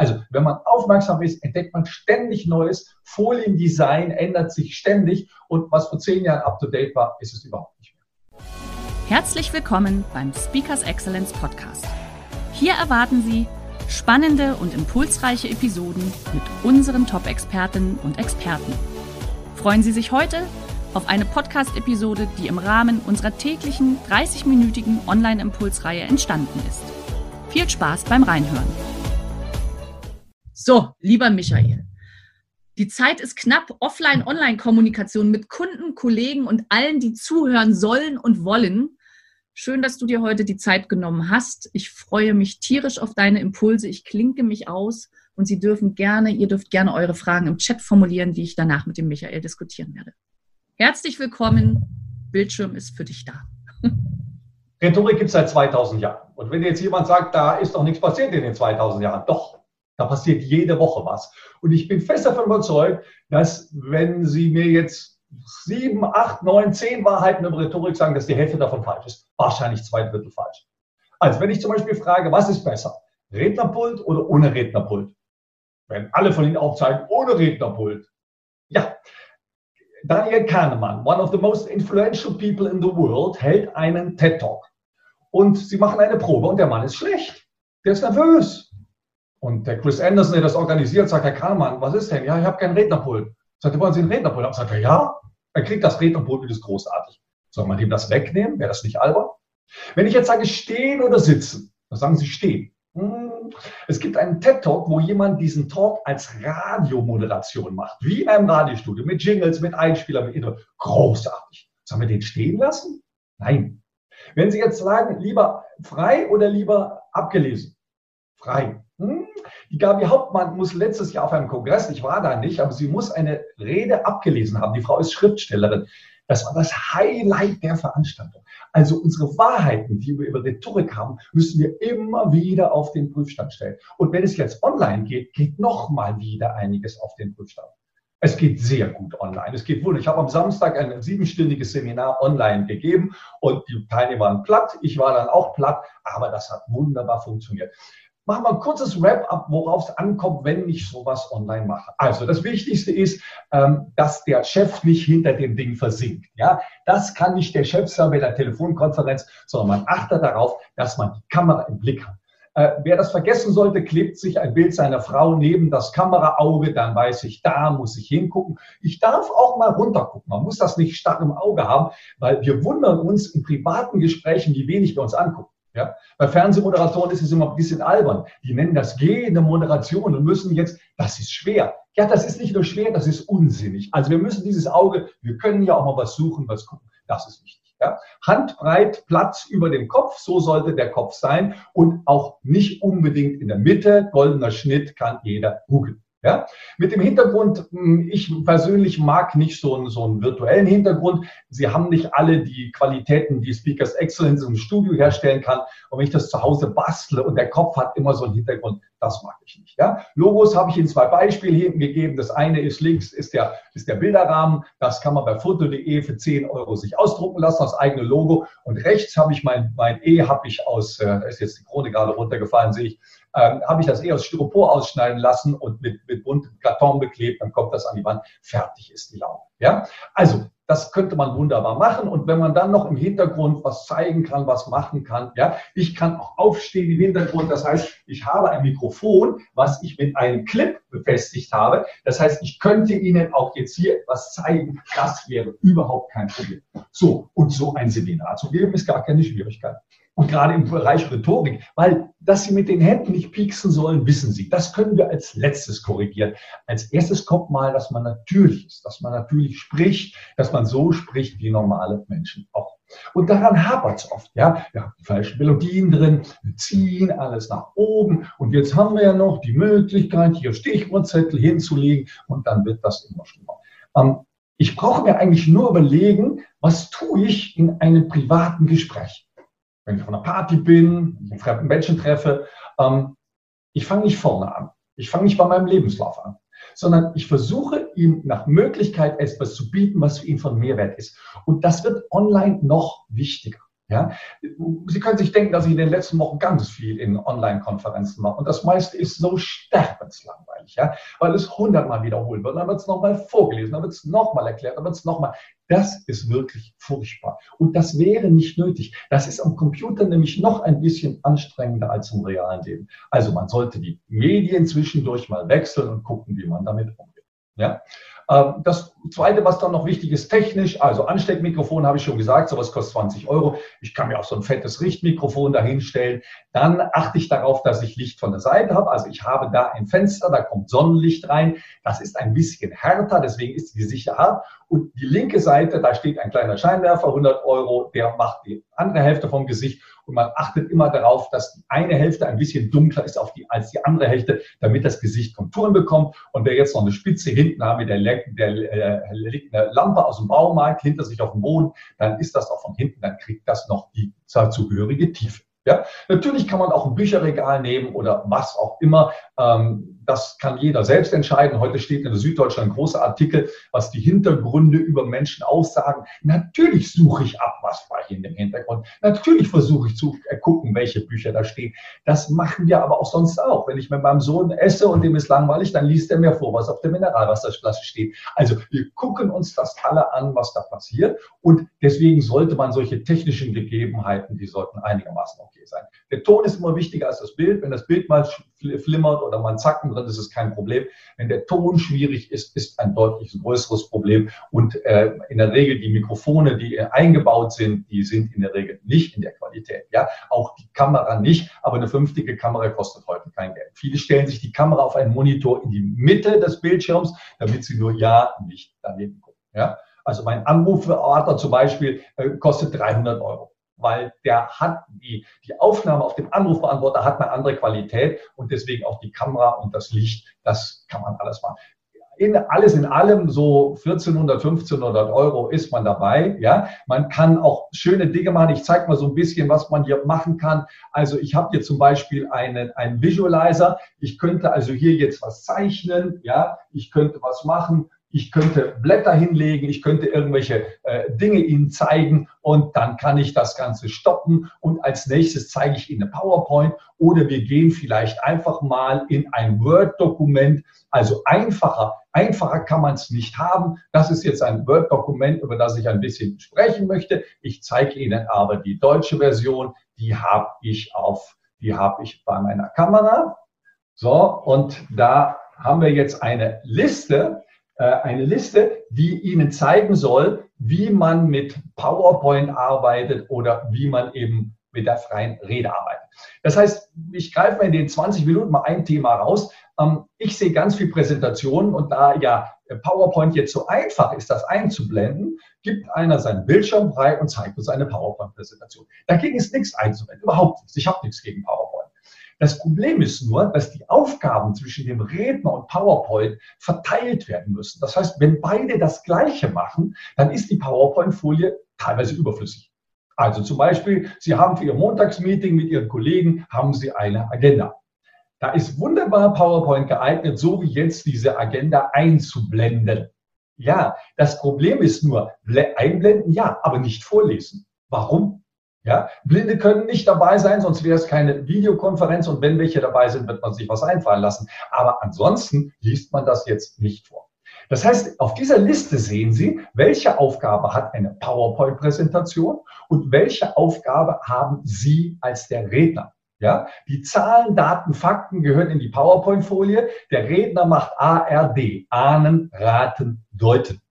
Also, wenn man aufmerksam ist, entdeckt man ständig Neues. Foliendesign ändert sich ständig und was vor zehn Jahren up to date war, ist es überhaupt nicht mehr. Herzlich willkommen beim Speakers Excellence Podcast. Hier erwarten Sie spannende und impulsreiche Episoden mit unseren Top-Expertinnen und Experten. Freuen Sie sich heute auf eine Podcast-Episode, die im Rahmen unserer täglichen 30-minütigen Online-Impulsreihe entstanden ist. Viel Spaß beim Reinhören. So, lieber Michael, die Zeit ist knapp. Offline-Online-Kommunikation mit Kunden, Kollegen und allen, die zuhören sollen und wollen. Schön, dass du dir heute die Zeit genommen hast. Ich freue mich tierisch auf deine Impulse. Ich klinke mich aus und Sie dürfen gerne, ihr dürft gerne eure Fragen im Chat formulieren, die ich danach mit dem Michael diskutieren werde. Herzlich willkommen. Bildschirm ist für dich da. Rhetorik gibt es seit 2000 Jahren. Und wenn jetzt jemand sagt, da ist doch nichts passiert in den 2000 Jahren, doch, da passiert jede Woche was. Und ich bin fest davon überzeugt, dass wenn Sie mir jetzt sieben, acht, neun, zehn Wahrheiten über Rhetorik sagen, dass die Hälfte davon falsch ist. Wahrscheinlich zwei Drittel falsch. Also wenn ich zum Beispiel frage, was ist besser? Rednerpult oder ohne Rednerpult? Wenn alle von Ihnen aufzeigen, ohne Rednerpult. Ja, Daniel Kahnemann, one of the most influential people in the world, hält einen TED Talk. Und sie machen eine Probe und der Mann ist schlecht. Der ist nervös. Und der Chris Anderson, der das organisiert, sagt, Herr Kahlmann, was ist denn? Ja, ich habe keinen Rednerpult. Sagt er, wollen Sie einen Rednerpult haben? Sagt er, ja. Er kriegt das Rednerpult und ist großartig. Soll man ihm das wegnehmen? Wäre das nicht albern? Wenn ich jetzt sage, stehen oder sitzen, dann sagen Sie stehen. Hm. Es gibt einen TED-Talk, wo jemand diesen Talk als Radiomoderation macht, wie in einem Radiostudio, mit Jingles, mit Einspielern, mit Intro. Großartig. Sollen wir den stehen lassen? Nein. Wenn Sie jetzt sagen, lieber frei oder lieber abgelesen? Frei. Hm? Die Gabi Hauptmann muss letztes Jahr auf einem Kongress, ich war da nicht, aber sie muss eine Rede abgelesen haben. Die Frau ist Schriftstellerin. Das war das Highlight der Veranstaltung. Also unsere Wahrheiten, die wir über Rhetorik haben, müssen wir immer wieder auf den Prüfstand stellen. Und wenn es jetzt online geht, geht noch mal wieder einiges auf den Prüfstand. Es geht sehr gut online. Es geht wohl. Ich habe am Samstag ein siebenstündiges Seminar online gegeben und die Teilnehmer waren platt. Ich war dann auch platt, aber das hat wunderbar funktioniert. Machen wir ein kurzes Wrap-up, worauf es ankommt, wenn ich sowas online mache. Also das Wichtigste ist, ähm, dass der Chef nicht hinter dem Ding versinkt. Ja, das kann nicht der Chef sein bei der Telefonkonferenz, sondern man achtet darauf, dass man die Kamera im Blick hat. Äh, wer das vergessen sollte, klebt sich ein Bild seiner Frau neben das Kameraauge, dann weiß ich, da muss ich hingucken. Ich darf auch mal runtergucken. Man muss das nicht stark im Auge haben, weil wir wundern uns in privaten Gesprächen, wie wenig wir uns angucken. Ja? Bei Fernsehmoderatoren ist es immer ein bisschen albern. Die nennen das gehende Moderation und müssen jetzt, das ist schwer. Ja, das ist nicht nur schwer, das ist unsinnig. Also wir müssen dieses Auge, wir können ja auch mal was suchen, was gucken. Das ist wichtig. Ja? Handbreit Platz über dem Kopf, so sollte der Kopf sein und auch nicht unbedingt in der Mitte. Goldener Schnitt kann jeder googeln. Ja? Mit dem Hintergrund, hm, ich persönlich mag nicht so einen, so einen virtuellen Hintergrund. Sie haben nicht alle die Qualitäten, die Speakers Excellence im Studio herstellen kann. Und wenn ich das zu Hause bastle und der Kopf hat immer so einen Hintergrund, das mag ich nicht. Ja? Logos habe ich Ihnen zwei Beispiele hinten gegeben. Das eine ist links, ist der, ist der Bilderrahmen. Das kann man bei foto.de für 10 Euro sich ausdrucken lassen, das eigene Logo. Und rechts habe ich mein, mein E, habe ich aus, äh, ist jetzt die Krone gerade runtergefallen, sehe ich, ähm, habe ich das eh aus Styropor ausschneiden lassen und mit, mit buntem Karton beklebt, dann kommt das an die Wand. Fertig ist die Laube. Ja? Also, das könnte man wunderbar machen. Und wenn man dann noch im Hintergrund was zeigen kann, was machen kann, ja, ich kann auch aufstehen im Hintergrund. Das heißt, ich habe ein Mikrofon, was ich mit einem Clip befestigt habe. Das heißt, ich könnte Ihnen auch jetzt hier etwas zeigen. Das wäre überhaupt kein Problem. So, und so ein Seminar zu geben, ist gar keine Schwierigkeit. Und gerade im Bereich Rhetorik, weil, dass Sie mit den Händen nicht pieksen sollen, wissen Sie. Das können wir als letztes korrigieren. Als erstes kommt mal, dass man natürlich ist, dass man natürlich spricht, dass man so spricht, wie normale Menschen auch. Und daran hapert es oft. Ja? Wir haben die falschen Melodien drin, wir ziehen alles nach oben und jetzt haben wir ja noch die Möglichkeit, hier Stichwortzettel hinzulegen und dann wird das immer schlimmer. Ähm, ich brauche mir eigentlich nur überlegen, was tue ich in einem privaten Gespräch. Wenn ich von einer Party bin, einen fremden Menschen treffe, ähm, ich fange nicht vorne an. Ich fange nicht bei meinem Lebenslauf an sondern ich versuche ihm nach Möglichkeit etwas zu bieten, was für ihn von Mehrwert ist. Und das wird online noch wichtiger. Ja? Sie können sich denken, dass ich in den letzten Wochen ganz viel in Online-Konferenzen mache. Und das meiste ist so sterbenslangweilig, ja? weil es hundertmal wiederholt wird. Dann wird es nochmal vorgelesen, dann wird es nochmal erklärt, dann wird es nochmal. Das ist wirklich furchtbar. Und das wäre nicht nötig. Das ist am Computer nämlich noch ein bisschen anstrengender als im realen Leben. Also man sollte die Medien zwischendurch mal wechseln und gucken, wie man damit umgeht. Ja? Ähm, das Zweite, was dann noch wichtig ist, technisch, also Ansteckmikrofon habe ich schon gesagt, sowas kostet 20 Euro. Ich kann mir auch so ein fettes Richtmikrofon dahinstellen. Dann achte ich darauf, dass ich Licht von der Seite habe. Also ich habe da ein Fenster, da kommt Sonnenlicht rein. Das ist ein bisschen härter, deswegen ist die Sicher hart. Und die linke Seite, da steht ein kleiner Scheinwerfer, 100 Euro, der macht die andere Hälfte vom Gesicht. Und man achtet immer darauf, dass die eine Hälfte ein bisschen dunkler ist auf die, als die andere Hälfte, damit das Gesicht Konturen bekommt. Und wer jetzt noch eine Spitze hinten hat, der, der äh, legt eine Lampe aus dem Baumarkt hinter sich auf dem Boden, dann ist das auch von hinten, dann kriegt das noch die zugehörige Tiefe. Ja, natürlich kann man auch ein Bücherregal nehmen oder was auch immer. Ähm, das kann jeder selbst entscheiden. Heute steht in der Süddeutschland ein großer Artikel, was die Hintergründe über Menschen aussagen. Natürlich suche ich ab, was war hier in dem Hintergrund. Natürlich versuche ich zu gucken, welche Bücher da stehen. Das machen wir aber auch sonst auch. Wenn ich mit meinem Sohn esse und dem ist langweilig, dann liest er mir vor, was auf der Mineralwasserflasche steht. Also wir gucken uns das alle an, was da passiert. Und deswegen sollte man solche technischen Gegebenheiten, die sollten einigermaßen okay sein. Der Ton ist immer wichtiger als das Bild. Wenn das Bild mal flimmert oder man Zacken drin ist, ist kein Problem. Wenn der Ton schwierig ist, ist ein deutlich größeres Problem. Und äh, in der Regel die Mikrofone, die eingebaut sind, die sind in der Regel nicht in der Qualität. Ja, auch die Kamera nicht. Aber eine vernünftige Kamera kostet heute kein Geld. Viele stellen sich die Kamera auf einen Monitor in die Mitte des Bildschirms, damit sie nur ja nicht daneben gucken. Ja, also mein Anrufbearbeiter zum Beispiel äh, kostet 300 Euro weil der hat die, die Aufnahme auf dem Anrufbeantworter hat eine andere Qualität und deswegen auch die Kamera und das Licht, das kann man alles machen. In, alles in allem so 1400, 1500 Euro ist man dabei. Ja, man kann auch schöne Dinge machen. Ich zeige mal so ein bisschen, was man hier machen kann. Also ich habe hier zum Beispiel einen, einen Visualizer. Ich könnte also hier jetzt was zeichnen. Ja, ich könnte was machen ich könnte Blätter hinlegen, ich könnte irgendwelche äh, Dinge Ihnen zeigen und dann kann ich das Ganze stoppen und als nächstes zeige ich Ihnen eine PowerPoint oder wir gehen vielleicht einfach mal in ein Word-Dokument. Also einfacher, einfacher kann man es nicht haben. Das ist jetzt ein Word-Dokument, über das ich ein bisschen sprechen möchte. Ich zeige Ihnen aber die deutsche Version, die habe ich auf, die habe ich bei meiner Kamera. So, und da haben wir jetzt eine Liste eine Liste, die Ihnen zeigen soll, wie man mit PowerPoint arbeitet oder wie man eben mit der freien Rede arbeitet. Das heißt, ich greife mal in den 20 Minuten mal ein Thema raus. Ähm, ich sehe ganz viel Präsentationen und da ja PowerPoint jetzt so einfach ist, das einzublenden, gibt einer seinen Bildschirm frei und zeigt uns eine PowerPoint-Präsentation. Dagegen ist nichts einzublenden, überhaupt nichts. Ich habe nichts gegen PowerPoint. Das Problem ist nur, dass die Aufgaben zwischen dem Redner und PowerPoint verteilt werden müssen. Das heißt, wenn beide das Gleiche machen, dann ist die PowerPoint-Folie teilweise überflüssig. Also zum Beispiel, Sie haben für Ihr Montagsmeeting mit Ihren Kollegen, haben Sie eine Agenda. Da ist wunderbar PowerPoint geeignet, so wie jetzt diese Agenda einzublenden. Ja, das Problem ist nur, einblenden ja, aber nicht vorlesen. Warum? Ja, Blinde können nicht dabei sein, sonst wäre es keine Videokonferenz und wenn welche dabei sind, wird man sich was einfallen lassen. Aber ansonsten liest man das jetzt nicht vor. Das heißt, auf dieser Liste sehen Sie, welche Aufgabe hat eine PowerPoint-Präsentation und welche Aufgabe haben Sie als der Redner. Ja, die Zahlen, Daten, Fakten gehören in die PowerPoint-Folie. Der Redner macht ARD, ahnen, raten, deuten.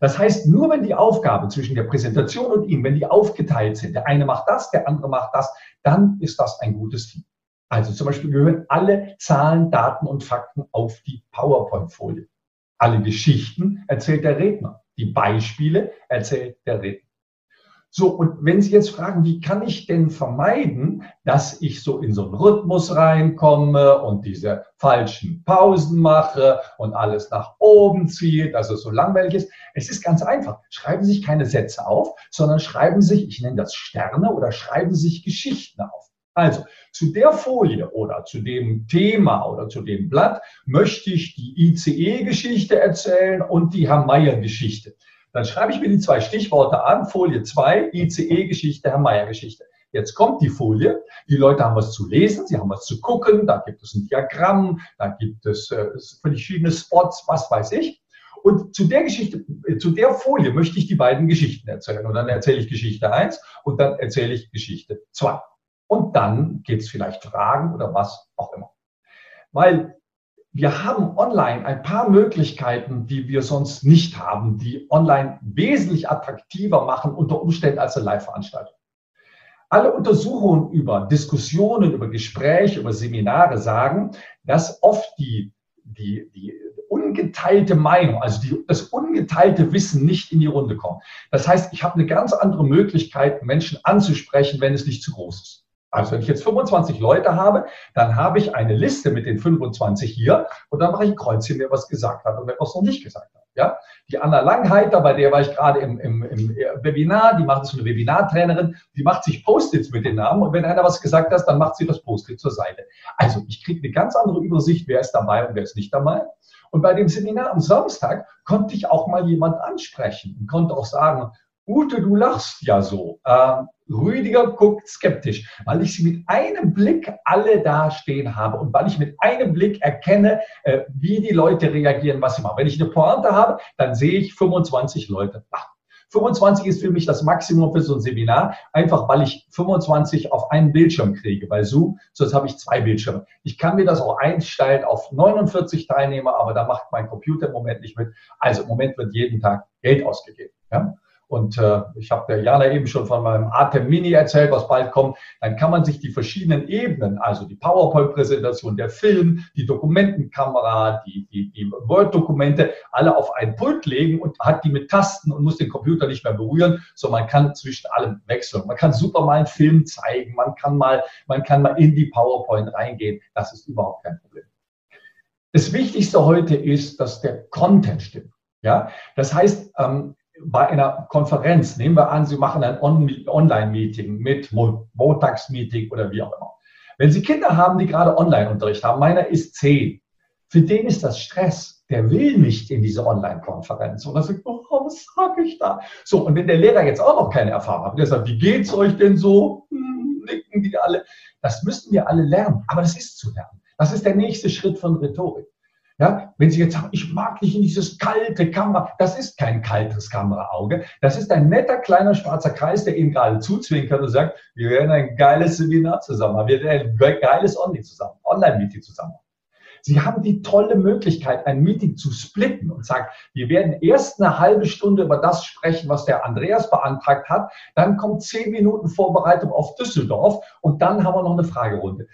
Das heißt, nur wenn die Aufgabe zwischen der Präsentation und ihm, wenn die aufgeteilt sind, der eine macht das, der andere macht das, dann ist das ein gutes Team. Also zum Beispiel gehören alle Zahlen, Daten und Fakten auf die PowerPoint-Folie. Alle Geschichten erzählt der Redner. Die Beispiele erzählt der Redner. So, und wenn Sie jetzt fragen, wie kann ich denn vermeiden, dass ich so in so einen Rhythmus reinkomme und diese falschen Pausen mache und alles nach oben ziehe, dass es so langweilig ist? Es ist ganz einfach. Schreiben Sie sich keine Sätze auf, sondern schreiben Sie sich, ich nenne das Sterne oder schreiben Sie sich Geschichten auf. Also, zu der Folie oder zu dem Thema oder zu dem Blatt möchte ich die ICE-Geschichte erzählen und die Herr Meier-Geschichte. Dann schreibe ich mir die zwei Stichworte an, Folie 2, ICE-Geschichte, Herr Meier-Geschichte. Jetzt kommt die Folie, die Leute haben was zu lesen, sie haben was zu gucken, da gibt es ein Diagramm, da gibt es äh, verschiedene Spots, was weiß ich. Und zu der Geschichte, äh, zu der Folie möchte ich die beiden Geschichten erzählen. Und dann erzähle ich Geschichte 1 und dann erzähle ich Geschichte 2. Und dann gibt es vielleicht Fragen oder was auch immer. Weil wir haben online ein paar Möglichkeiten, die wir sonst nicht haben, die online wesentlich attraktiver machen unter Umständen als eine Live-Veranstaltung. Alle Untersuchungen über Diskussionen, über Gespräche, über Seminare sagen, dass oft die, die, die ungeteilte Meinung, also die, das ungeteilte Wissen nicht in die Runde kommt. Das heißt, ich habe eine ganz andere Möglichkeit, Menschen anzusprechen, wenn es nicht zu groß ist. Also wenn ich jetzt 25 Leute habe, dann habe ich eine Liste mit den 25 hier und dann mache ich ein Kreuzchen, wer was gesagt hat und wer was noch nicht gesagt hat. Ja? Die Anna Langheiter, bei der war ich gerade im, im, im Webinar, die macht so eine Webinartrainerin, die macht sich Post-its mit den Namen und wenn einer was gesagt hat, dann macht sie das Post-it zur Seite. Also ich kriege eine ganz andere Übersicht, wer ist dabei und wer ist nicht dabei. Und bei dem Seminar am Samstag konnte ich auch mal jemand ansprechen und konnte auch sagen, Ute, du lachst ja so. Ähm, Rüdiger guckt skeptisch, weil ich sie mit einem Blick alle dastehen habe und weil ich mit einem Blick erkenne, äh, wie die Leute reagieren, was sie machen. Wenn ich eine Pointe habe, dann sehe ich 25 Leute. Ach, 25 ist für mich das Maximum für so ein Seminar, einfach weil ich 25 auf einen Bildschirm kriege bei Zoom, sonst habe ich zwei Bildschirme. Ich kann mir das auch einstellen auf 49 Teilnehmer, aber da macht mein Computer im Moment nicht mit. Also im Moment wird jeden Tag Geld ausgegeben. Ja? Und äh, ich habe der Jana eben schon von meinem Atem Mini erzählt, was bald kommt. Dann kann man sich die verschiedenen Ebenen, also die PowerPoint-Präsentation, der Film, die Dokumentenkamera, die, die, die Word-Dokumente, alle auf ein Pult legen und hat die mit Tasten und muss den Computer nicht mehr berühren, sondern man kann zwischen allem wechseln. Man kann super mal einen Film zeigen, man kann mal, man kann mal in die PowerPoint reingehen. Das ist überhaupt kein Problem. Das Wichtigste heute ist, dass der Content stimmt. Ja, das heißt, ähm, bei einer Konferenz, nehmen wir an, Sie machen ein Online-Meeting mit Montagsmeeting oder wie auch immer. Wenn Sie Kinder haben, die gerade Online-Unterricht haben, meiner ist zehn, für den ist das Stress. Der will nicht in diese Online-Konferenz. Und er sagt, oh, was sage ich da? So, und wenn der Lehrer jetzt auch noch keine Erfahrung hat, der sagt, wie geht's euch denn so? Hm, nicken die alle. Das müssten wir alle lernen. Aber das ist zu lernen. Das ist der nächste Schritt von Rhetorik. Ja, wenn Sie jetzt sagen, ich mag nicht in dieses kalte Kamera, das ist kein kaltes Kameraauge. Das ist ein netter kleiner schwarzer Kreis, der Ihnen gerade zuzwinkert und sagt, wir werden ein geiles Seminar zusammen haben, wir werden ein geiles Online zusammen, Online-Meeting zusammen. Sie haben die tolle Möglichkeit, ein Meeting zu splitten und sagen, wir werden erst eine halbe Stunde über das sprechen, was der Andreas beantragt hat. Dann kommt zehn Minuten Vorbereitung auf Düsseldorf und dann haben wir noch eine Fragerunde.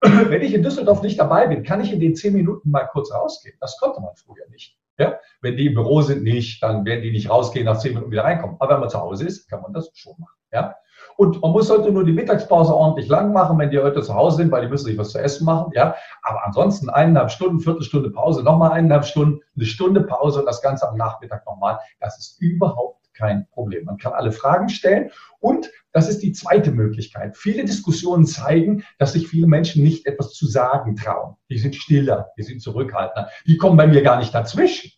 wenn ich in Düsseldorf nicht dabei bin, kann ich in den zehn Minuten mal kurz rausgehen. Das konnte man früher nicht. Ja? Wenn die im Büro sind, nicht, dann werden die nicht rausgehen, nach zehn Minuten wieder reinkommen. Aber wenn man zu Hause ist, kann man das schon machen. Ja? Und man muss heute nur die Mittagspause ordentlich lang machen, wenn die heute zu Hause sind, weil die müssen sich was zu essen machen. Ja? Aber ansonsten eineinhalb Stunden, Viertelstunde Pause, nochmal eineinhalb Stunden, eine Stunde Pause und das Ganze am Nachmittag nochmal. Das ist überhaupt kein Problem. Man kann alle Fragen stellen und das ist die zweite Möglichkeit. Viele Diskussionen zeigen, dass sich viele Menschen nicht etwas zu sagen trauen. Die sind stiller, die sind zurückhaltender, die kommen bei mir gar nicht dazwischen.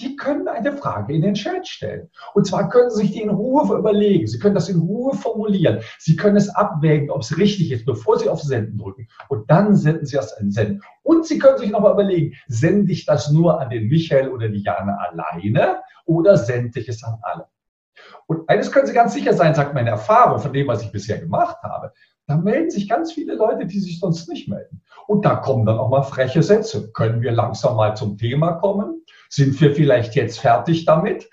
Die können eine Frage in den Chat stellen. Und zwar können Sie sich die in Ruhe überlegen. Sie können das in Ruhe formulieren. Sie können es abwägen, ob es richtig ist, bevor Sie auf Senden drücken. Und dann senden Sie das an Senden. Und Sie können sich nochmal überlegen, sende ich das nur an den Michael oder die Jana alleine oder sende ich es an alle? Und eines können Sie ganz sicher sein, sagt meine Erfahrung von dem, was ich bisher gemacht habe. Da melden sich ganz viele Leute, die sich sonst nicht melden. Und da kommen dann auch mal freche Sätze. Können wir langsam mal zum Thema kommen? Sind wir vielleicht jetzt fertig damit?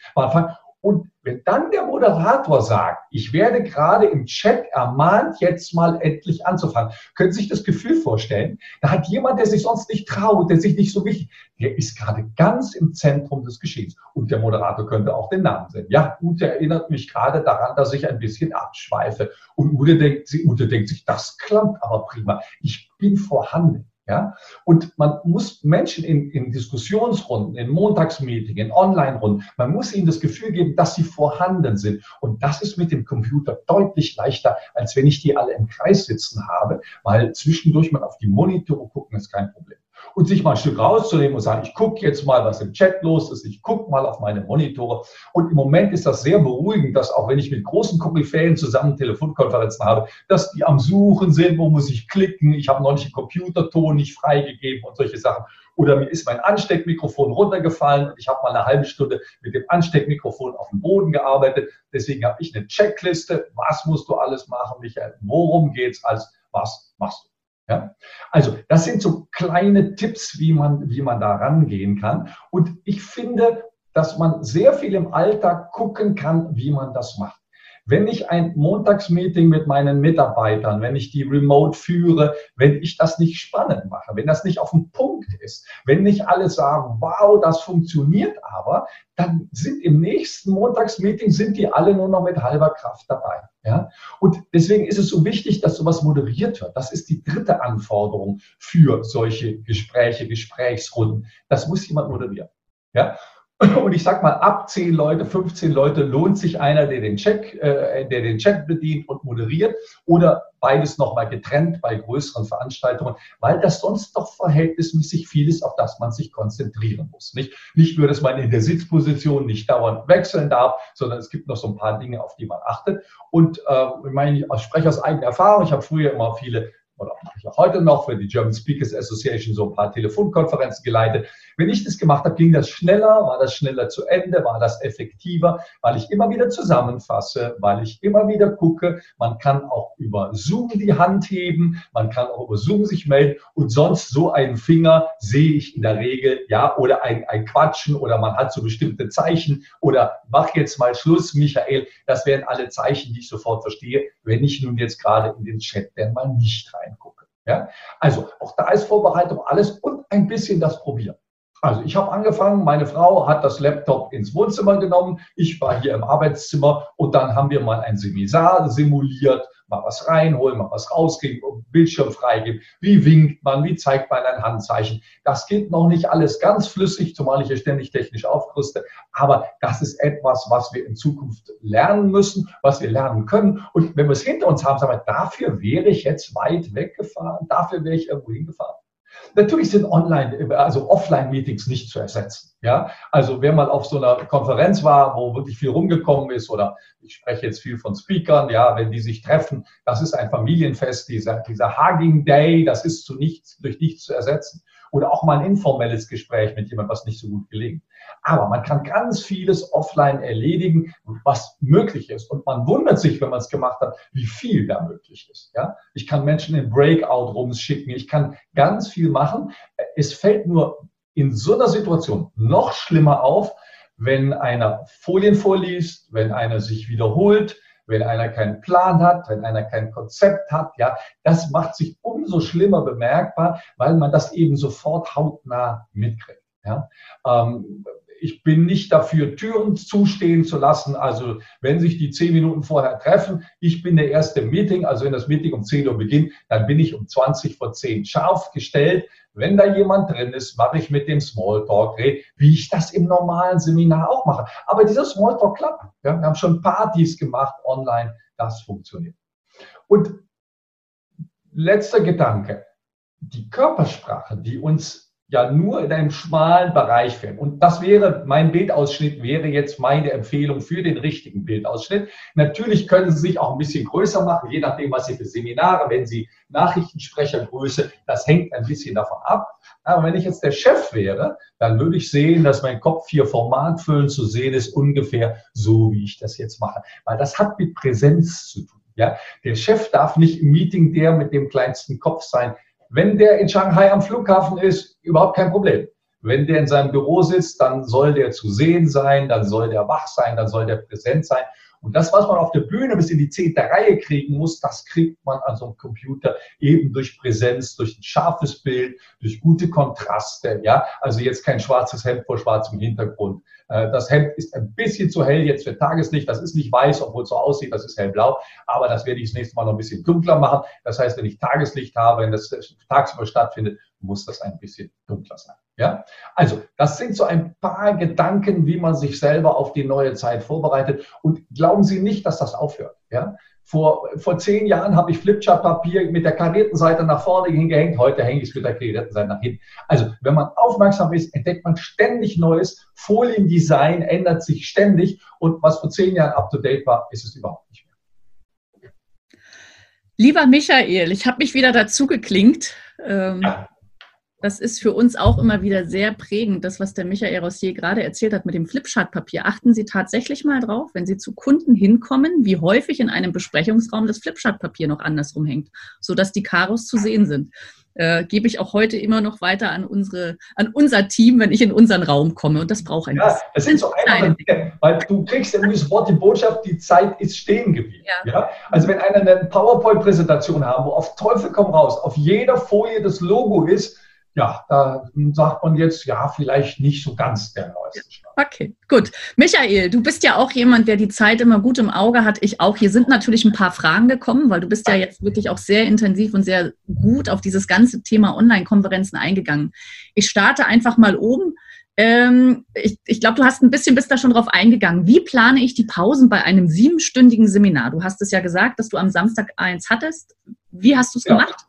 Und wenn dann der Moderator sagt, ich werde gerade im Chat ermahnt, jetzt mal endlich anzufangen, können Sie sich das Gefühl vorstellen? Da hat jemand, der sich sonst nicht traut, der sich nicht so wichtig, der ist gerade ganz im Zentrum des Geschehens. Und der Moderator könnte auch den Namen sehen. Ja, Ute erinnert mich gerade daran, dass ich ein bisschen abschweife. Und Ute denkt, Ute denkt sich, das klingt aber prima. Ich bin vorhanden. Ja? Und man muss Menschen in, in Diskussionsrunden, in Montagsmeetings, in Online-Runden, man muss ihnen das Gefühl geben, dass sie vorhanden sind. Und das ist mit dem Computer deutlich leichter, als wenn ich die alle im Kreis sitzen habe, weil zwischendurch mal auf die Monitore gucken ist kein Problem und sich mal ein Stück rauszunehmen und sagen, ich gucke jetzt mal, was im Chat los ist, ich gucke mal auf meine Monitore. Und im Moment ist das sehr beruhigend, dass auch wenn ich mit großen Koryphäen zusammen Telefonkonferenzen habe, dass die am Suchen sind, wo muss ich klicken, ich habe noch nicht den Computerton nicht freigegeben und solche Sachen. Oder mir ist mein Ansteckmikrofon runtergefallen und ich habe mal eine halbe Stunde mit dem Ansteckmikrofon auf dem Boden gearbeitet. Deswegen habe ich eine Checkliste. Was musst du alles machen, Michael? Worum geht's als was machst du? Ja? Also das sind so kleine Tipps, wie man, wie man da rangehen kann. Und ich finde, dass man sehr viel im Alltag gucken kann, wie man das macht. Wenn ich ein Montagsmeeting mit meinen Mitarbeitern, wenn ich die remote führe, wenn ich das nicht spannend mache, wenn das nicht auf dem Punkt ist, wenn nicht alle sagen, wow, das funktioniert aber, dann sind im nächsten Montagsmeeting sind die alle nur noch mit halber Kraft dabei. Ja? Und deswegen ist es so wichtig, dass sowas moderiert wird. Das ist die dritte Anforderung für solche Gespräche, Gesprächsrunden. Das muss jemand moderieren. Ja? Und ich sag mal, ab 10 Leute, 15 Leute lohnt sich einer, der den Check, äh, der den Chat bedient und moderiert oder beides nochmal getrennt bei größeren Veranstaltungen, weil das sonst doch verhältnismäßig viel ist, auf das man sich konzentrieren muss. Nicht, nicht nur, dass man in der Sitzposition nicht dauernd wechseln darf, sondern es gibt noch so ein paar Dinge, auf die man achtet. Und äh, ich meine, ich spreche aus eigener Erfahrung. Ich habe früher immer viele oder auch heute noch für die German Speakers Association so ein paar Telefonkonferenzen geleitet. Wenn ich das gemacht habe, ging das schneller, war das schneller zu Ende, war das effektiver, weil ich immer wieder zusammenfasse, weil ich immer wieder gucke. Man kann auch über Zoom die Hand heben, man kann auch über Zoom sich melden und sonst so einen Finger sehe ich in der Regel, ja, oder ein, ein Quatschen oder man hat so bestimmte Zeichen oder mach jetzt mal Schluss, Michael. Das wären alle Zeichen, die ich sofort verstehe, wenn ich nun jetzt gerade in den Chat dann mal nicht reingucke. Ja? Also auch da ist Vorbereitung alles und ein bisschen das Probieren. Also ich habe angefangen, meine Frau hat das Laptop ins Wohnzimmer genommen, ich war hier im Arbeitszimmer und dann haben wir mal ein Seminar simuliert, mal was reinholen, mal was rausgeben, Bildschirm freigeben, wie winkt man, wie zeigt man ein Handzeichen. Das geht noch nicht alles ganz flüssig, zumal ich hier ständig technisch aufrüste, aber das ist etwas, was wir in Zukunft lernen müssen, was wir lernen können. Und wenn wir es hinter uns haben, sagen wir, dafür wäre ich jetzt weit weggefahren, dafür wäre ich irgendwo hingefahren. Natürlich sind Online, also Offline-Meetings nicht zu ersetzen. Ja, also wer mal auf so einer Konferenz war, wo wirklich viel rumgekommen ist, oder ich spreche jetzt viel von Speakern, ja, wenn die sich treffen, das ist ein Familienfest, dieser, dieser Hugging Day, das ist zu nichts, durch nichts zu ersetzen. Oder auch mal ein informelles Gespräch mit jemandem, was nicht so gut gelingt. Aber man kann ganz vieles offline erledigen, was möglich ist. Und man wundert sich, wenn man es gemacht hat, wie viel da möglich ist. Ja? Ich kann Menschen in Breakout-Rooms schicken. Ich kann ganz viel machen. Es fällt nur in so einer Situation noch schlimmer auf, wenn einer Folien vorliest, wenn einer sich wiederholt, wenn einer keinen Plan hat, wenn einer kein Konzept hat, ja, das macht sich umso schlimmer bemerkbar, weil man das eben sofort hautnah mitkriegt. Ja. Ähm, ich bin nicht dafür, Türen zustehen zu lassen. Also wenn sich die zehn Minuten vorher treffen, ich bin der erste Meeting, also wenn das Meeting um 10 Uhr beginnt, dann bin ich um 20 vor 10 scharf gestellt. Wenn da jemand drin ist, mache ich mit dem Smalltalk, wie ich das im normalen Seminar auch mache. Aber dieser Smalltalk klappt. Ja, wir haben schon Partys gemacht online, das funktioniert. Und letzter Gedanke. Die Körpersprache, die uns ja nur in einem schmalen Bereich fällt. Und das wäre, mein Bildausschnitt wäre jetzt meine Empfehlung für den richtigen Bildausschnitt. Natürlich können Sie sich auch ein bisschen größer machen, je nachdem, was Sie für Seminare, wenn Sie Nachrichtensprechergröße, das hängt ein bisschen davon ab. Aber wenn ich jetzt der Chef wäre, dann würde ich sehen, dass mein Kopf hier Formatfüllen zu sehen ist, ungefähr so, wie ich das jetzt mache. Weil das hat mit Präsenz zu tun. Ja, der Chef darf nicht im Meeting der mit dem kleinsten Kopf sein. Wenn der in Shanghai am Flughafen ist, überhaupt kein Problem. Wenn der in seinem Büro sitzt, dann soll der zu sehen sein, dann soll der wach sein, dann soll der präsent sein. Und das, was man auf der Bühne bis in die zehnte Reihe kriegen muss, das kriegt man an so einem Computer eben durch Präsenz, durch ein scharfes Bild, durch gute Kontraste. Ja, also jetzt kein schwarzes Hemd vor schwarzem Hintergrund. Äh, das Hemd ist ein bisschen zu hell jetzt für Tageslicht. Das ist nicht weiß, obwohl es so aussieht, das ist hellblau. Aber das werde ich das nächste Mal noch ein bisschen dunkler machen. Das heißt, wenn ich Tageslicht habe, wenn das tagsüber stattfindet, muss das ein bisschen dunkler sein. Ja, also das sind so ein paar Gedanken, wie man sich selber auf die neue Zeit vorbereitet. Und glauben Sie nicht, dass das aufhört. Ja, vor, vor zehn Jahren habe ich Flipchart-Papier mit der karierten Seite nach vorne hingehängt. Heute hänge ich es mit der karierten Seite nach hinten. Also, wenn man aufmerksam ist, entdeckt man ständig Neues. Foliendesign ändert sich ständig. Und was vor zehn Jahren up to date war, ist es überhaupt nicht mehr. Lieber Michael, ich habe mich wieder dazu geklingt. Ähm, ja. Das ist für uns auch immer wieder sehr prägend, das, was der Michael Rossier gerade erzählt hat mit dem Flipchart-Papier. Achten Sie tatsächlich mal drauf, wenn Sie zu Kunden hinkommen, wie häufig in einem Besprechungsraum das Flipchart-Papier noch andersrum hängt, sodass die Karos zu sehen sind. Äh, gebe ich auch heute immer noch weiter an, unsere, an unser Team, wenn ich in unseren Raum komme. Und das braucht ein Ja, es sind so einfache Dinge, weil du kriegst irgendwie das Wort, die Botschaft, die Zeit ist stehen geblieben. Ja. ja? Also wenn einer eine PowerPoint-Präsentation haben, wo auf Teufel komm raus, auf jeder Folie das Logo ist, ja, da sagt man jetzt, ja, vielleicht nicht so ganz der neueste Stand. Okay, gut. Michael, du bist ja auch jemand, der die Zeit immer gut im Auge hat. Ich auch. Hier sind natürlich ein paar Fragen gekommen, weil du bist ja jetzt wirklich auch sehr intensiv und sehr gut auf dieses ganze Thema Online-Konferenzen eingegangen. Ich starte einfach mal oben. Ähm, ich, ich glaube, du hast ein bisschen bist da schon drauf eingegangen. Wie plane ich die Pausen bei einem siebenstündigen Seminar? Du hast es ja gesagt, dass du am Samstag eins hattest. Wie hast du es ja. gemacht?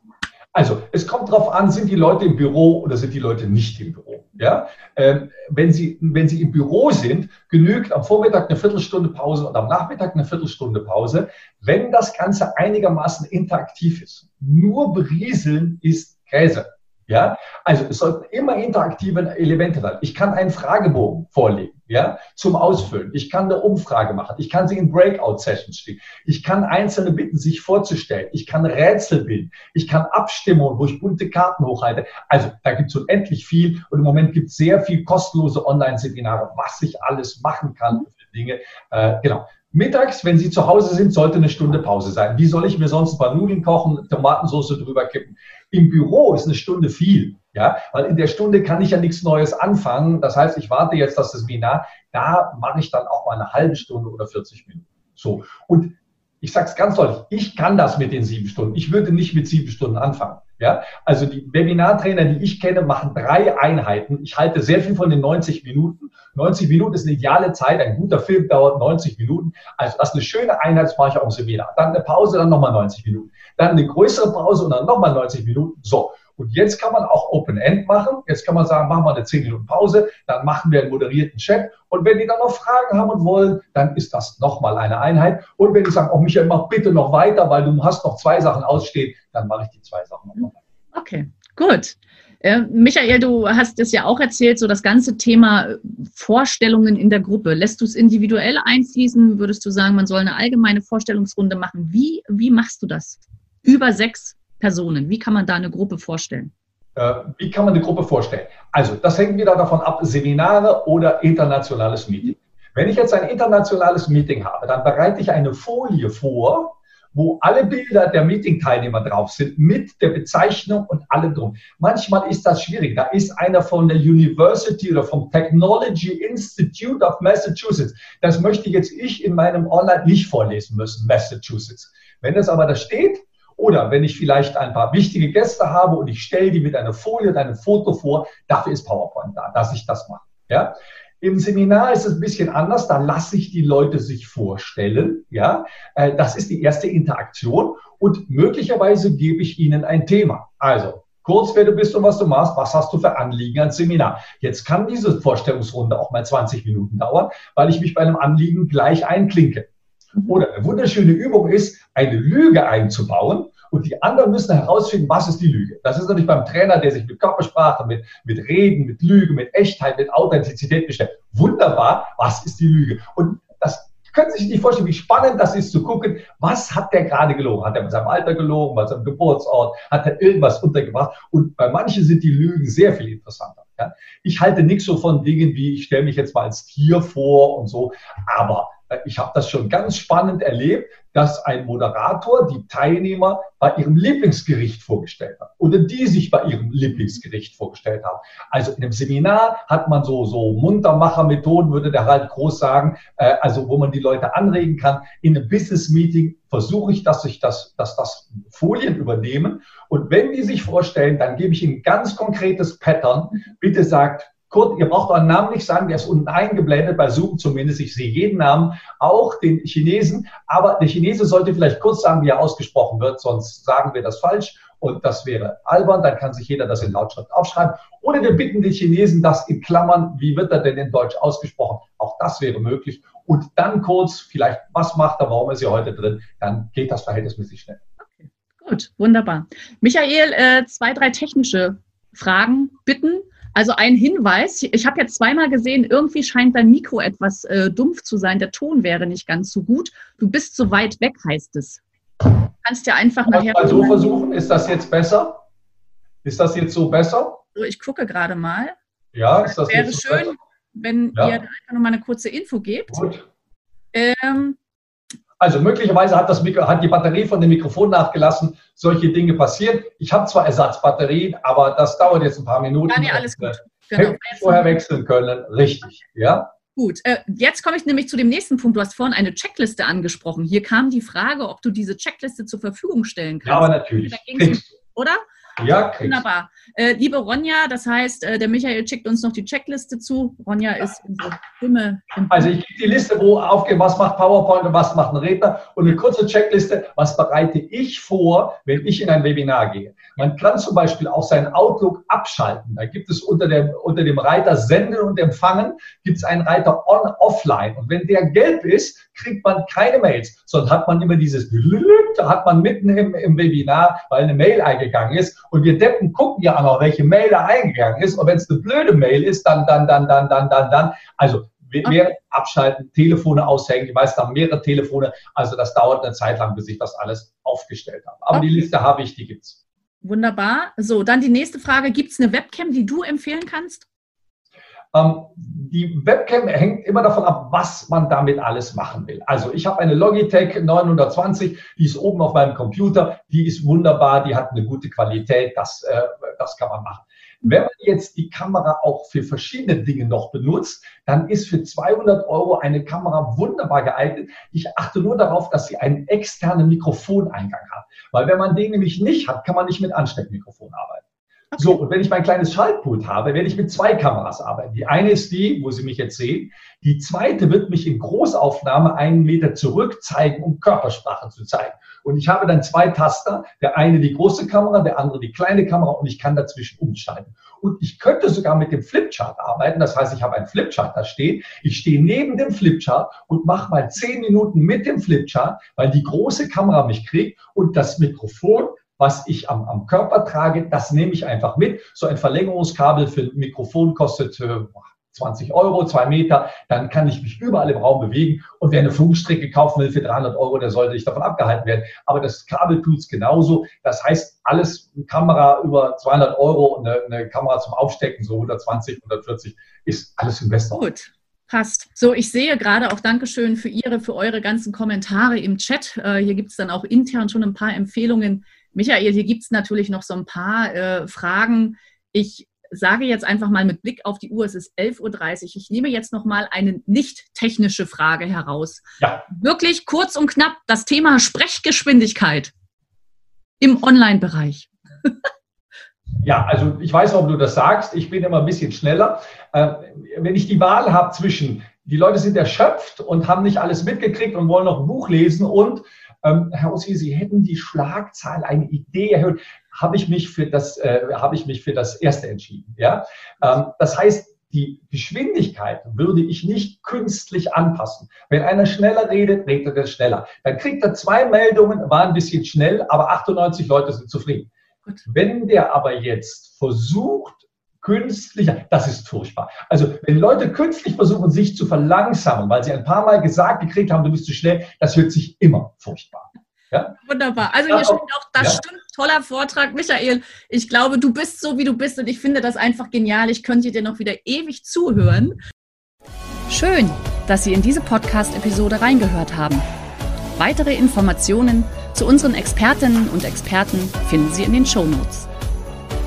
Also, es kommt darauf an, sind die Leute im Büro oder sind die Leute nicht im Büro. Ja? Ähm, wenn, sie, wenn sie im Büro sind, genügt am Vormittag eine Viertelstunde Pause und am Nachmittag eine Viertelstunde Pause, wenn das Ganze einigermaßen interaktiv ist. Nur berieseln ist Käse. Ja, also es sollten immer interaktive Elemente sein. Ich kann einen Fragebogen vorlegen, ja, zum Ausfüllen. Ich kann eine Umfrage machen. Ich kann sie in Breakout-Sessions stehen. Ich kann Einzelne bitten, sich vorzustellen. Ich kann Rätsel bilden. Ich kann Abstimmungen, wo ich bunte Karten hochhalte. Also da gibt es unendlich viel und im Moment gibt es sehr viel kostenlose Online-Seminare, was ich alles machen kann für Dinge. Äh, genau. Mittags, wenn Sie zu Hause sind, sollte eine Stunde Pause sein. Wie soll ich mir sonst ein paar Nudeln kochen, Tomatensauce drüber kippen? Im Büro ist eine Stunde viel, ja, weil in der Stunde kann ich ja nichts Neues anfangen. Das heißt, ich warte jetzt das Seminar, da mache ich dann auch mal eine halbe Stunde oder 40 Minuten. So. Und ich sage es ganz deutlich, ich kann das mit den sieben Stunden. Ich würde nicht mit sieben Stunden anfangen. Ja, also die Webinartrainer, die ich kenne, machen drei Einheiten. Ich halte sehr viel von den 90 Minuten. 90 Minuten ist eine ideale Zeit. Ein guter Film dauert 90 Minuten. Also das ist eine schöne Einheit, das mache ich auch im Seminar. Dann eine Pause, dann nochmal 90 Minuten. Dann eine größere Pause und dann nochmal 90 Minuten. So. Und jetzt kann man auch Open End machen. Jetzt kann man sagen, machen wir eine 10 Minuten Pause, dann machen wir einen moderierten Chat. Und wenn die dann noch Fragen haben und wollen, dann ist das nochmal eine Einheit. Und wenn die sagen, oh Michael, mach bitte noch weiter, weil du hast noch zwei Sachen ausstehen, dann mache ich die zwei Sachen noch weiter. Okay, gut. Äh, Michael, du hast es ja auch erzählt, so das ganze Thema Vorstellungen in der Gruppe. Lässt du es individuell einfließen? Würdest du sagen, man soll eine allgemeine Vorstellungsrunde machen? Wie, wie machst du das? Über sechs Personen. Wie kann man da eine Gruppe vorstellen? Äh, wie kann man eine Gruppe vorstellen? Also, das hängt wieder davon ab, Seminare oder internationales Meeting. Wenn ich jetzt ein internationales Meeting habe, dann bereite ich eine Folie vor, wo alle Bilder der Meeting-Teilnehmer drauf sind, mit der Bezeichnung und allem drum. Manchmal ist das schwierig. Da ist einer von der University oder vom Technology Institute of Massachusetts. Das möchte jetzt ich in meinem Online nicht vorlesen müssen, Massachusetts. Wenn das aber da steht, oder wenn ich vielleicht ein paar wichtige Gäste habe und ich stelle die mit einer Folie und einem Foto vor, dafür ist PowerPoint da, dass ich das mache. Ja? Im Seminar ist es ein bisschen anders, da lasse ich die Leute sich vorstellen. Ja? Äh, das ist die erste Interaktion und möglicherweise gebe ich ihnen ein Thema. Also kurz, wer du bist und was du machst, was hast du für Anliegen ans Seminar. Jetzt kann diese Vorstellungsrunde auch mal 20 Minuten dauern, weil ich mich bei einem Anliegen gleich einklinke. Oder eine wunderschöne Übung ist, eine Lüge einzubauen und die anderen müssen herausfinden, was ist die Lüge. Das ist natürlich beim Trainer, der sich mit Körpersprache, mit, mit Reden, mit Lüge, mit Echtheit, mit Authentizität beschäftigt. Wunderbar, was ist die Lüge? Und das können Sie sich nicht vorstellen, wie spannend das ist zu gucken, was hat der gerade gelogen? Hat er mit seinem Alter gelogen, bei seinem Geburtsort, hat er irgendwas untergebracht? Und bei manchen sind die Lügen sehr viel interessanter. Ja? Ich halte nichts so von Dingen wie, ich stelle mich jetzt mal als Tier vor und so, aber ich habe das schon ganz spannend erlebt, dass ein Moderator die Teilnehmer bei ihrem Lieblingsgericht vorgestellt hat oder die sich bei ihrem Lieblingsgericht vorgestellt haben. Also in einem Seminar hat man so, so Muntermacher-Methoden, würde der Harald Groß sagen, äh, also wo man die Leute anregen kann. In einem Business-Meeting versuche ich, dass ich das, dass das Folien übernehmen. Und wenn die sich vorstellen, dann gebe ich ihnen ganz konkretes Pattern. Bitte sagt, Kurt, ihr braucht euren Namen nicht sagen, der ist unten eingeblendet, bei Zoom zumindest. Ich sehe jeden Namen, auch den Chinesen. Aber der Chinese sollte vielleicht kurz sagen, wie er ausgesprochen wird, sonst sagen wir das falsch. Und das wäre albern, dann kann sich jeder das in Lautschrift aufschreiben. Oder wir bitten den Chinesen das in Klammern, wie wird er denn in Deutsch ausgesprochen? Auch das wäre möglich. Und dann kurz, vielleicht, was macht er, warum ist er heute drin? Dann geht das verhältnismäßig schnell. Gut, wunderbar. Michael, äh, zwei, drei technische Fragen bitten. Also ein Hinweis, ich habe jetzt zweimal gesehen, irgendwie scheint dein Mikro etwas äh, dumpf zu sein. Der Ton wäre nicht ganz so gut. Du bist so weit weg, heißt es. Du kannst ja einfach nachher. Mal so versuchen, ist das jetzt besser? Ist das jetzt so besser? So, ich gucke gerade mal. Ja, ist das wäre jetzt so schön, besser? wenn ja. ihr einfach noch mal eine kurze Info gebt. Gut. Ähm, also möglicherweise hat, das Mikro, hat die Batterie von dem Mikrofon nachgelassen. Solche Dinge passieren. Ich habe zwar Ersatzbatterien, aber das dauert jetzt ein paar Minuten. Ja, nee, alles gut. Genau. Vorher wechseln können. Richtig, ja. Gut, äh, jetzt komme ich nämlich zu dem nächsten Punkt. Du hast vorhin eine Checkliste angesprochen. Hier kam die Frage, ob du diese Checkliste zur Verfügung stellen kannst. Ja, aber natürlich. Oder? Ja, kriegst. Wunderbar. Äh, liebe Ronja, das heißt, äh, der Michael schickt uns noch die Checkliste zu. Ronja ist unsere Stimme. Also ich gebe die Liste, wo aufgeht, was macht PowerPoint und was macht ein Redner und eine kurze Checkliste, was bereite ich vor, wenn ich in ein Webinar gehe. Man kann zum Beispiel auch seinen Outlook abschalten. Da gibt es unter dem, unter dem Reiter Senden und Empfangen, gibt es einen Reiter On-Offline. Und wenn der gelb ist, kriegt man keine Mails, sondern hat man immer dieses, da hat man mitten im, im Webinar, weil eine Mail eingegangen ist. Und wir Deppen gucken ja auch noch, welche Mail da eingegangen ist. Und wenn es eine blöde Mail ist, dann, dann, dann, dann, dann, dann, dann. Also mehr abschalten, Telefone aushängen. Die meisten haben mehrere Telefone. Also das dauert eine Zeit lang, bis ich das alles aufgestellt habe. Aber okay. die Liste habe ich, die gibt's. Wunderbar. So, dann die nächste Frage. Gibt es eine Webcam, die du empfehlen kannst? Ähm, die Webcam hängt immer davon ab, was man damit alles machen will. Also ich habe eine Logitech 920, die ist oben auf meinem Computer, die ist wunderbar, die hat eine gute Qualität, das, äh, das kann man machen. Wenn man jetzt die Kamera auch für verschiedene Dinge noch benutzt, dann ist für 200 Euro eine Kamera wunderbar geeignet. Ich achte nur darauf, dass sie einen externen Mikrofoneingang hat. Weil wenn man den nämlich nicht hat, kann man nicht mit Ansteckmikrofon arbeiten. So, und wenn ich mein kleines Schaltpult habe, werde ich mit zwei Kameras arbeiten. Die eine ist die, wo Sie mich jetzt sehen. Die zweite wird mich in Großaufnahme einen Meter zurück zeigen, um Körpersprache zu zeigen. Und ich habe dann zwei Taster, der eine die große Kamera, der andere die kleine Kamera und ich kann dazwischen umschalten. Und ich könnte sogar mit dem Flipchart arbeiten. Das heißt, ich habe ein Flipchart da stehen. Ich stehe neben dem Flipchart und mache mal zehn Minuten mit dem Flipchart, weil die große Kamera mich kriegt und das Mikrofon was ich am, am Körper trage, das nehme ich einfach mit. So ein Verlängerungskabel für ein Mikrofon kostet äh, 20 Euro, zwei Meter, dann kann ich mich überall im Raum bewegen. Und wer eine Funkstrecke kaufen will für 300 Euro, der sollte nicht davon abgehalten werden. Aber das Kabel tut es genauso. Das heißt, alles Kamera über 200 Euro und eine, eine, Kamera zum Aufstecken, so 120, 140, ist alles im Besten. Gut. Passt. So, ich sehe gerade auch Dankeschön für Ihre, für eure ganzen Kommentare im Chat. Äh, hier gibt es dann auch intern schon ein paar Empfehlungen, Michael, hier gibt es natürlich noch so ein paar äh, Fragen. Ich sage jetzt einfach mal mit Blick auf die Uhr, es ist 11.30 Uhr. Ich nehme jetzt noch mal eine nicht technische Frage heraus. Ja. Wirklich kurz und knapp das Thema Sprechgeschwindigkeit im Online-Bereich. Ja, also ich weiß, warum du das sagst. Ich bin immer ein bisschen schneller. Äh, wenn ich die Wahl habe zwischen, die Leute sind erschöpft und haben nicht alles mitgekriegt und wollen noch ein Buch lesen und ähm, Herr Ossi, Sie hätten die Schlagzahl, eine Idee erhöht, habe ich mich für das, äh, habe ich mich für das erste entschieden. Ja, ähm, das heißt, die Geschwindigkeit würde ich nicht künstlich anpassen. Wenn einer schneller redet, redet er schneller. Dann kriegt er zwei Meldungen, war ein bisschen schnell, aber 98 Leute sind zufrieden. Wenn der aber jetzt versucht, künstlich, das ist furchtbar. Also wenn Leute künstlich versuchen, sich zu verlangsamen, weil sie ein paar Mal gesagt gekriegt haben, du bist zu schnell, das hört sich immer furchtbar. Ja? Wunderbar. Also hier steht auch, das ja. stimmt, toller Vortrag. Michael, ich glaube, du bist so, wie du bist und ich finde das einfach genial. Ich könnte dir noch wieder ewig zuhören. Schön, dass Sie in diese Podcast-Episode reingehört haben. Weitere Informationen zu unseren Expertinnen und Experten finden Sie in den Show Notes.